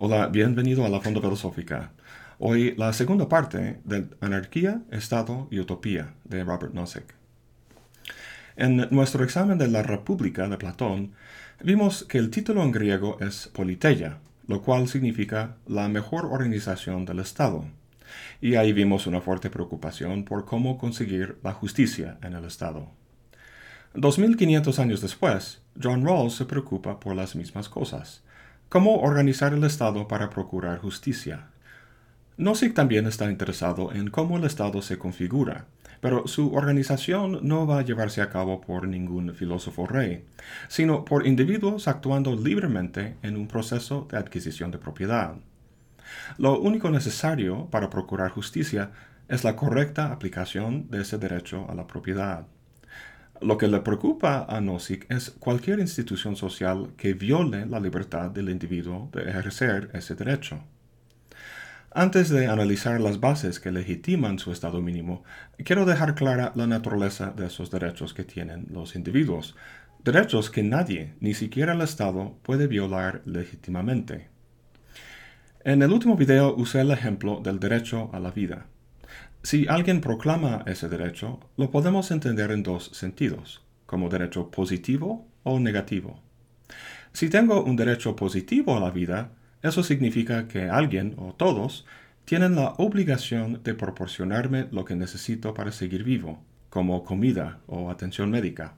Hola, bienvenido a la Fonda Filosófica. Hoy la segunda parte de Anarquía, Estado y Utopía de Robert Nozick. En nuestro examen de la República de Platón, vimos que el título en griego es politeia, lo cual significa la mejor organización del Estado. Y ahí vimos una fuerte preocupación por cómo conseguir la justicia en el Estado. 2500 años después, John Rawls se preocupa por las mismas cosas ¿Cómo organizar el Estado para procurar justicia? Nozick también está interesado en cómo el Estado se configura, pero su organización no va a llevarse a cabo por ningún filósofo rey, sino por individuos actuando libremente en un proceso de adquisición de propiedad. Lo único necesario para procurar justicia es la correcta aplicación de ese derecho a la propiedad. Lo que le preocupa a Nozick es cualquier institución social que viole la libertad del individuo de ejercer ese derecho. Antes de analizar las bases que legitiman su estado mínimo, quiero dejar clara la naturaleza de esos derechos que tienen los individuos, derechos que nadie, ni siquiera el Estado, puede violar legítimamente. En el último video usé el ejemplo del derecho a la vida. Si alguien proclama ese derecho, lo podemos entender en dos sentidos, como derecho positivo o negativo. Si tengo un derecho positivo a la vida, eso significa que alguien o todos tienen la obligación de proporcionarme lo que necesito para seguir vivo, como comida o atención médica.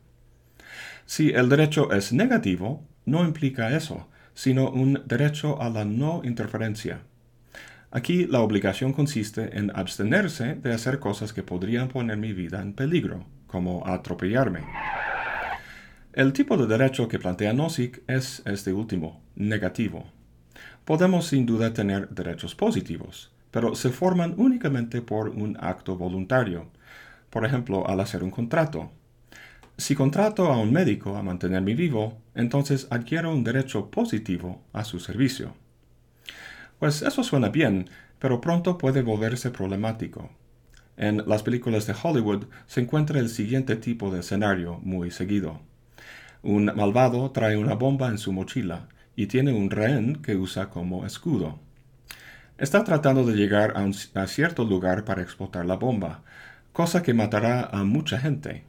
Si el derecho es negativo, no implica eso, sino un derecho a la no interferencia, Aquí la obligación consiste en abstenerse de hacer cosas que podrían poner mi vida en peligro, como atropellarme. El tipo de derecho que plantea Nozick es este último, negativo. Podemos sin duda tener derechos positivos, pero se forman únicamente por un acto voluntario, por ejemplo, al hacer un contrato. Si contrato a un médico a mantenerme vivo, entonces adquiero un derecho positivo a su servicio. Pues eso suena bien, pero pronto puede volverse problemático. En las películas de Hollywood se encuentra el siguiente tipo de escenario muy seguido. Un malvado trae una bomba en su mochila y tiene un rehén que usa como escudo. Está tratando de llegar a, a cierto lugar para explotar la bomba, cosa que matará a mucha gente.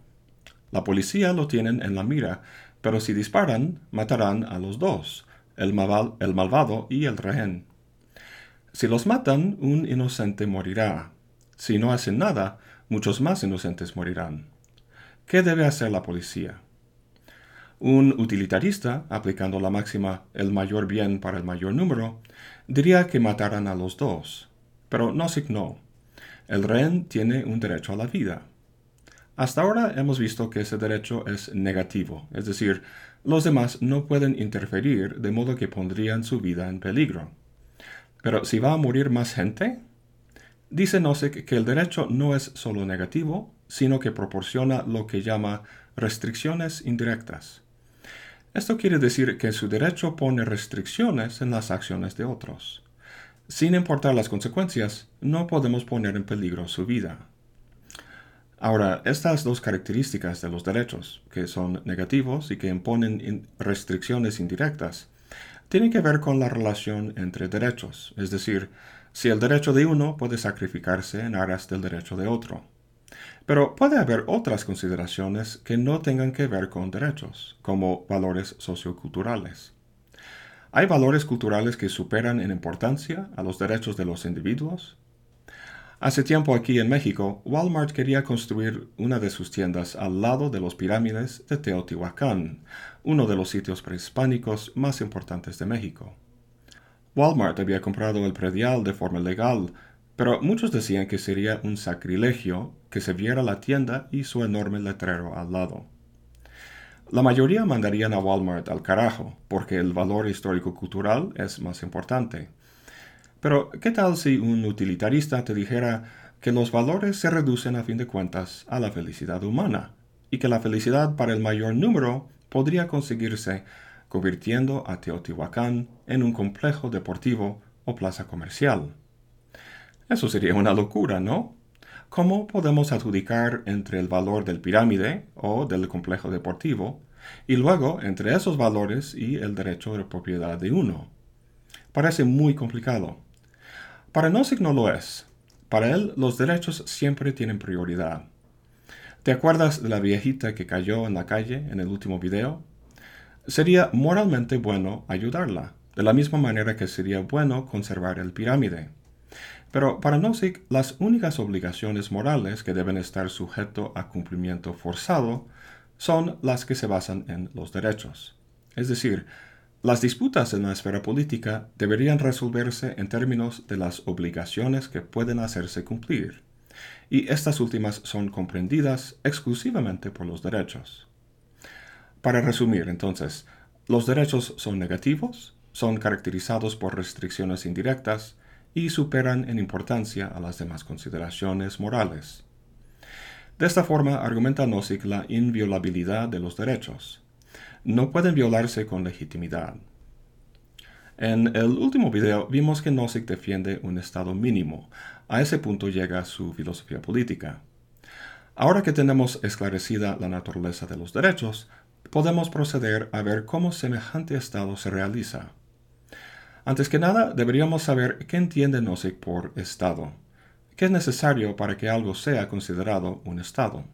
La policía lo tienen en la mira, pero si disparan, matarán a los dos, el, el malvado y el rehén. Si los matan, un inocente morirá. Si no hacen nada, muchos más inocentes morirán. ¿Qué debe hacer la policía? Un utilitarista, aplicando la máxima el mayor bien para el mayor número, diría que matarán a los dos. Pero no no. El rehén tiene un derecho a la vida. Hasta ahora hemos visto que ese derecho es negativo, es decir, los demás no pueden interferir de modo que pondrían su vida en peligro. Pero si va a morir más gente, dice Nozick que el derecho no es solo negativo, sino que proporciona lo que llama restricciones indirectas. Esto quiere decir que su derecho pone restricciones en las acciones de otros. Sin importar las consecuencias, no podemos poner en peligro su vida. Ahora, estas dos características de los derechos, que son negativos y que imponen restricciones indirectas, tiene que ver con la relación entre derechos, es decir, si el derecho de uno puede sacrificarse en aras del derecho de otro. Pero puede haber otras consideraciones que no tengan que ver con derechos, como valores socioculturales. ¿Hay valores culturales que superan en importancia a los derechos de los individuos? Hace tiempo aquí en México, Walmart quería construir una de sus tiendas al lado de los pirámides de Teotihuacán, uno de los sitios prehispánicos más importantes de México. Walmart había comprado el predial de forma legal, pero muchos decían que sería un sacrilegio que se viera la tienda y su enorme letrero al lado. La mayoría mandarían a Walmart al carajo, porque el valor histórico-cultural es más importante. Pero, ¿qué tal si un utilitarista te dijera que los valores se reducen a fin de cuentas a la felicidad humana y que la felicidad para el mayor número podría conseguirse convirtiendo a Teotihuacán en un complejo deportivo o plaza comercial? Eso sería una locura, ¿no? ¿Cómo podemos adjudicar entre el valor del pirámide o del complejo deportivo y luego entre esos valores y el derecho de propiedad de uno? Parece muy complicado. Para Nozick no lo es. Para él los derechos siempre tienen prioridad. ¿Te acuerdas de la viejita que cayó en la calle en el último video? Sería moralmente bueno ayudarla, de la misma manera que sería bueno conservar el pirámide. Pero para Nozick, las únicas obligaciones morales que deben estar sujeto a cumplimiento forzado son las que se basan en los derechos. Es decir, las disputas en la esfera política deberían resolverse en términos de las obligaciones que pueden hacerse cumplir, y estas últimas son comprendidas exclusivamente por los derechos. Para resumir, entonces, los derechos son negativos, son caracterizados por restricciones indirectas y superan en importancia a las demás consideraciones morales. De esta forma argumenta Nozick la inviolabilidad de los derechos. No pueden violarse con legitimidad. En el último video vimos que Nozick defiende un estado mínimo. A ese punto llega su filosofía política. Ahora que tenemos esclarecida la naturaleza de los derechos, podemos proceder a ver cómo semejante estado se realiza. Antes que nada, deberíamos saber qué entiende Nozick por Estado. ¿Qué es necesario para que algo sea considerado un Estado?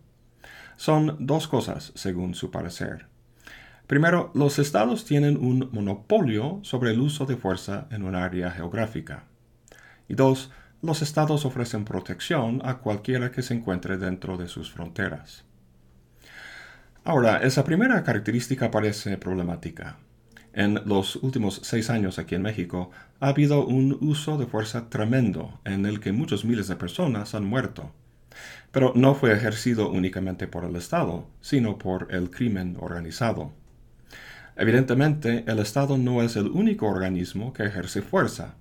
Son dos cosas, según su parecer. Primero, los estados tienen un monopolio sobre el uso de fuerza en un área geográfica. Y dos, los estados ofrecen protección a cualquiera que se encuentre dentro de sus fronteras. Ahora, esa primera característica parece problemática. En los últimos seis años aquí en México ha habido un uso de fuerza tremendo en el que muchos miles de personas han muerto. Pero no fue ejercido únicamente por el Estado, sino por el crimen organizado. Evidentemente, el Estado no es el único organismo que ejerce fuerza.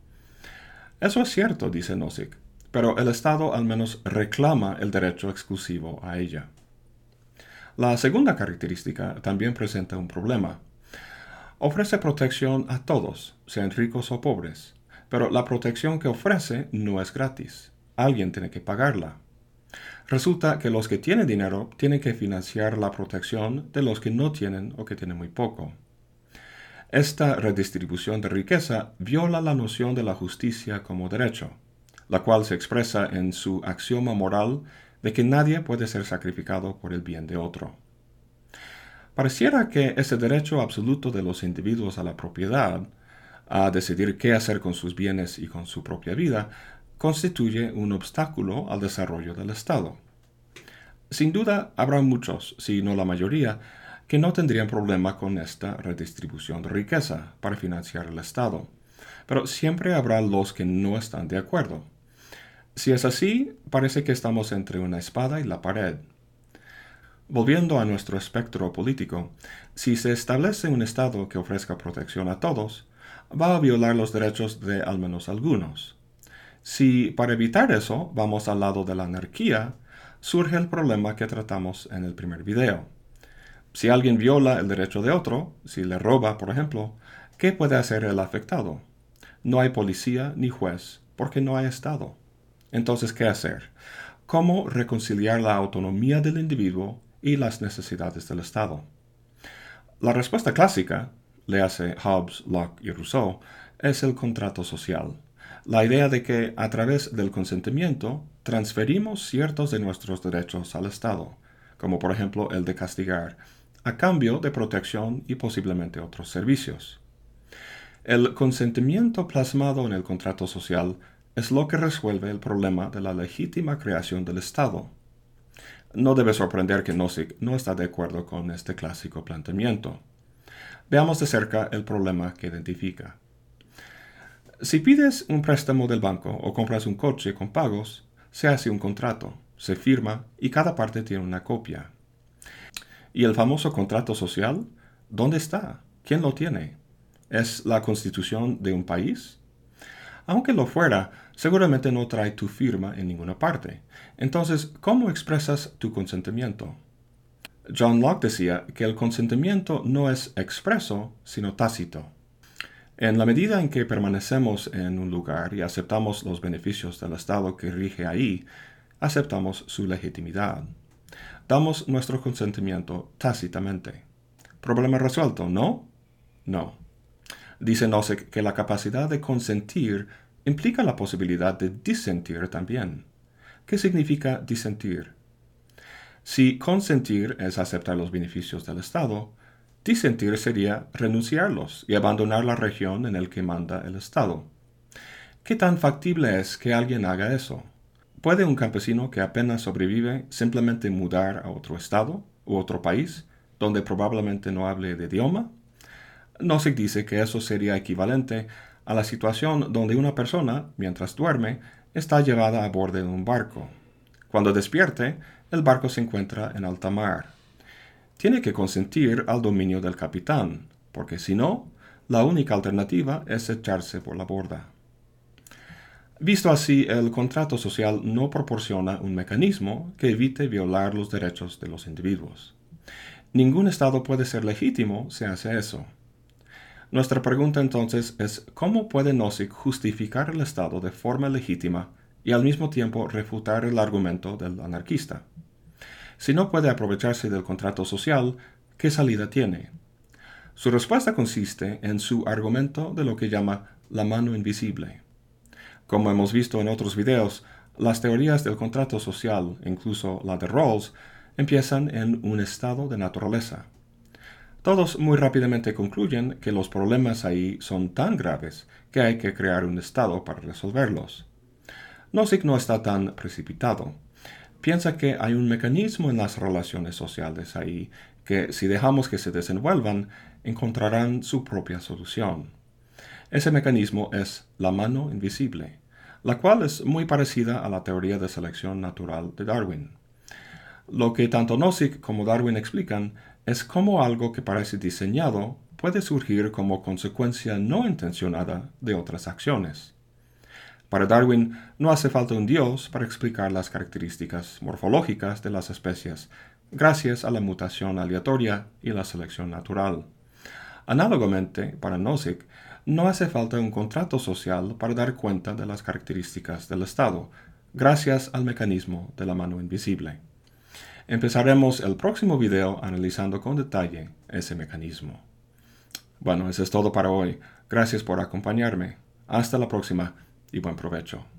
Eso es cierto, dice Nozick, pero el Estado al menos reclama el derecho exclusivo a ella. La segunda característica también presenta un problema. Ofrece protección a todos, sean ricos o pobres, pero la protección que ofrece no es gratis. Alguien tiene que pagarla. Resulta que los que tienen dinero tienen que financiar la protección de los que no tienen o que tienen muy poco. Esta redistribución de riqueza viola la noción de la justicia como derecho, la cual se expresa en su axioma moral de que nadie puede ser sacrificado por el bien de otro. Pareciera que ese derecho absoluto de los individuos a la propiedad, a decidir qué hacer con sus bienes y con su propia vida, constituye un obstáculo al desarrollo del Estado. Sin duda, habrá muchos, si no la mayoría, que no tendrían problema con esta redistribución de riqueza para financiar el Estado, pero siempre habrá los que no están de acuerdo. Si es así, parece que estamos entre una espada y la pared. Volviendo a nuestro espectro político, si se establece un Estado que ofrezca protección a todos, va a violar los derechos de al menos algunos. Si para evitar eso vamos al lado de la anarquía, surge el problema que tratamos en el primer video. Si alguien viola el derecho de otro, si le roba, por ejemplo, ¿qué puede hacer el afectado? No hay policía ni juez, porque no hay Estado. Entonces, ¿qué hacer? ¿Cómo reconciliar la autonomía del individuo y las necesidades del Estado. La respuesta clásica, le hace Hobbes, Locke y Rousseau, es el contrato social. La idea de que a través del consentimiento transferimos ciertos de nuestros derechos al Estado, como por ejemplo el de castigar, a cambio de protección y posiblemente otros servicios. El consentimiento plasmado en el contrato social es lo que resuelve el problema de la legítima creación del Estado. No debe sorprender que Nozick no está de acuerdo con este clásico planteamiento. Veamos de cerca el problema que identifica. Si pides un préstamo del banco o compras un coche con pagos, se hace un contrato, se firma y cada parte tiene una copia. ¿Y el famoso contrato social? ¿Dónde está? ¿Quién lo tiene? ¿Es la constitución de un país? Aunque lo fuera, seguramente no trae tu firma en ninguna parte. Entonces, ¿cómo expresas tu consentimiento? John Locke decía que el consentimiento no es expreso, sino tácito. En la medida en que permanecemos en un lugar y aceptamos los beneficios del Estado que rige ahí, aceptamos su legitimidad. Damos nuestro consentimiento tácitamente. Problema resuelto, ¿no? No. Dice Nozick que la capacidad de consentir implica la posibilidad de disentir también. ¿Qué significa disentir? Si consentir es aceptar los beneficios del Estado, disentir sería renunciarlos y abandonar la región en la que manda el Estado. ¿Qué tan factible es que alguien haga eso? ¿Puede un campesino que apenas sobrevive simplemente mudar a otro estado u otro país, donde probablemente no hable de idioma? No se dice que eso sería equivalente a la situación donde una persona, mientras duerme, está llevada a bordo de un barco. Cuando despierte, el barco se encuentra en alta mar. Tiene que consentir al dominio del capitán, porque si no, la única alternativa es echarse por la borda. Visto así, el contrato social no proporciona un mecanismo que evite violar los derechos de los individuos. Ningún Estado puede ser legítimo si hace eso. Nuestra pregunta entonces es cómo puede Nozick justificar el Estado de forma legítima y al mismo tiempo refutar el argumento del anarquista. Si no puede aprovecharse del contrato social, ¿qué salida tiene? Su respuesta consiste en su argumento de lo que llama la mano invisible. Como hemos visto en otros videos, las teorías del contrato social, incluso la de Rawls, empiezan en un estado de naturaleza. Todos muy rápidamente concluyen que los problemas ahí son tan graves que hay que crear un estado para resolverlos. Nozick no está tan precipitado. Piensa que hay un mecanismo en las relaciones sociales ahí que si dejamos que se desenvuelvan, encontrarán su propia solución. Ese mecanismo es la mano invisible, la cual es muy parecida a la teoría de selección natural de Darwin. Lo que tanto Nozick como Darwin explican es cómo algo que parece diseñado puede surgir como consecuencia no intencionada de otras acciones. Para Darwin no hace falta un dios para explicar las características morfológicas de las especies, gracias a la mutación aleatoria y la selección natural. Análogamente, para Nozick, no hace falta un contrato social para dar cuenta de las características del Estado, gracias al mecanismo de la mano invisible. Empezaremos el próximo video analizando con detalle ese mecanismo. Bueno, eso es todo para hoy. Gracias por acompañarme. Hasta la próxima y buen provecho.